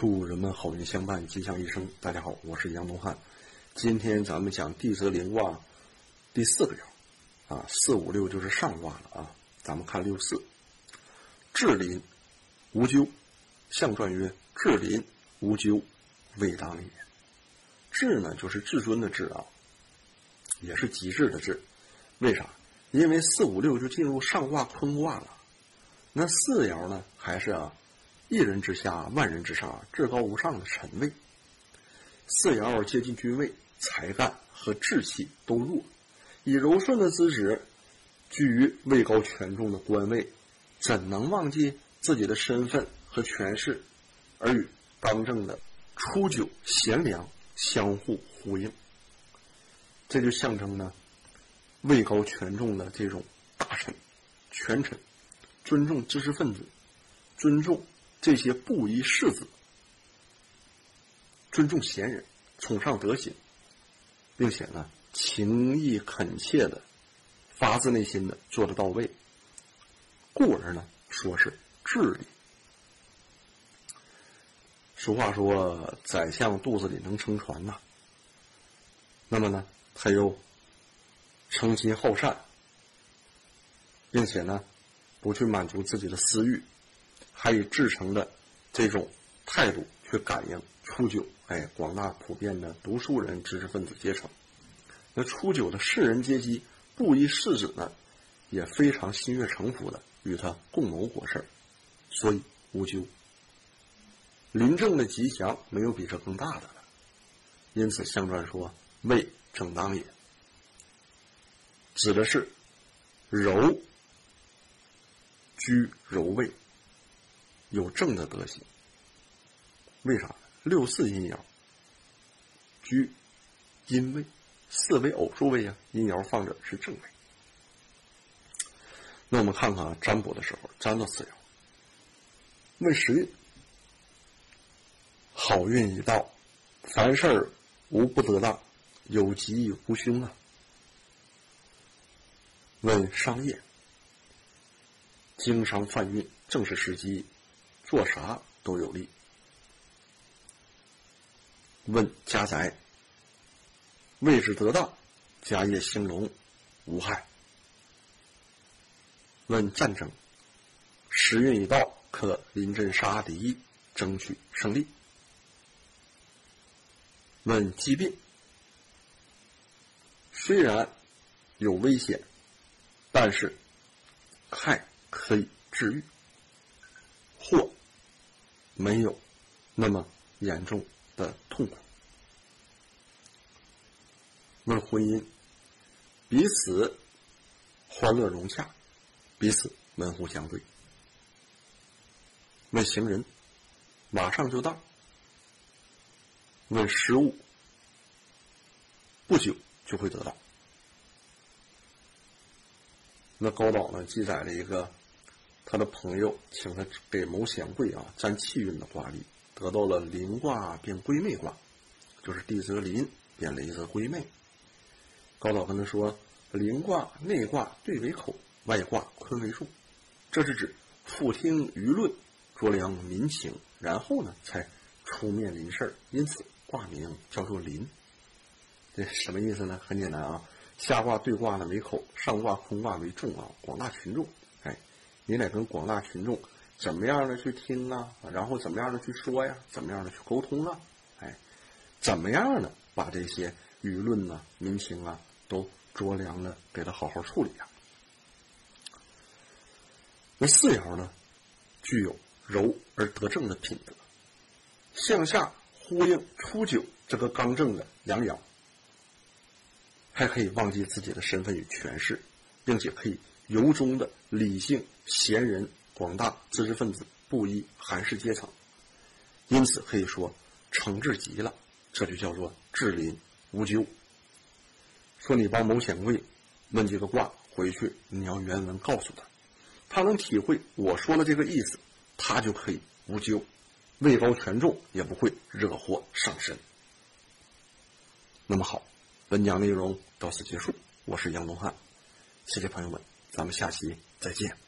祝人们好运相伴，吉祥一生。大家好，我是杨东汉。今天咱们讲地泽临卦第四个爻啊，四五六就是上卦了啊。咱们看六四，至临无咎。象传曰：至临无咎，未当也。至呢，就是至尊的至啊，也是极致的至。为啥？因为四五六就进入上卦坤卦了。那四爻呢，还是啊。一人之下，万人之上，至高无上的臣位。四爻接近君位，才干和志气都弱，以柔顺的资质居于位高权重的官位，怎能忘记自己的身份和权势，而与当政的初九贤良相互呼应？这就象征呢，位高权重的这种大臣、权臣，尊重知识分子，尊重。这些布衣士子，尊重贤人，崇尚德行，并且呢，情意恳切的，发自内心的做得到位，故而呢，说是智力。俗话说：“宰相肚子里能撑船呐。”那么呢，他又诚心好善，并且呢，不去满足自己的私欲。还以至诚的这种态度去感应初九，哎，广大普遍的读书人、知识分子阶层。那初九的士人阶级、布衣士子呢，也非常心悦诚服的与他共谋国事所以无咎。临政的吉祥没有比这更大的了。因此，相传说位正当也，指的是柔居柔位。有正的德行，为啥？六四阴爻居阴位，四为偶数位啊，阴爻放着是正位。那我们看看，占卜的时候占到四爻，问时运，好运已到，凡事无不得当，有吉无凶啊。问商业，经商贩运，正是时机。做啥都有利。问家宅，位置得当，家业兴隆，无害。问战争，时运已到，可临阵杀敌，争取胜利。问疾病，虽然有危险，但是害可以治愈。或没有那么严重的痛苦。问婚姻，彼此欢乐融洽，彼此门户相对。问行人，马上就到。问食物，不久就会得到。那高岛呢？记载了一个。他的朋友请他给某显贵啊占气运的卦例，得到了临卦变归妹卦，就是地泽临变雷泽归妹。高导跟他说：“临卦内卦兑为口，外卦坤为数，这是指复听舆论，酌量民情，然后呢才出面临事儿，因此卦名叫做临。这什么意思呢？很简单啊，下卦对卦呢为口，上卦坤卦为众啊，广大群众。”你得跟广大群众怎么样的去听啊？然后怎么样的去说呀？怎么样的去沟通啊？哎，怎么样的把这些舆论呐、民情啊都酌量的给他好好处理啊？那四爻呢，具有柔而得正的品德，向下呼应初九这个刚正的阳爻，还可以忘记自己的身份与权势，并且可以。由衷的理性贤人，广大知识分子，布衣寒士阶层，因此可以说诚挚极了。这就叫做至临无咎。说你帮某显贵问这个卦，回去你要原文告诉他，他能体会我说的这个意思，他就可以无咎，位高权重也不会惹祸上身。那么好，本讲内容到此结束。我是杨东汉，谢谢朋友们。咱们下期再见。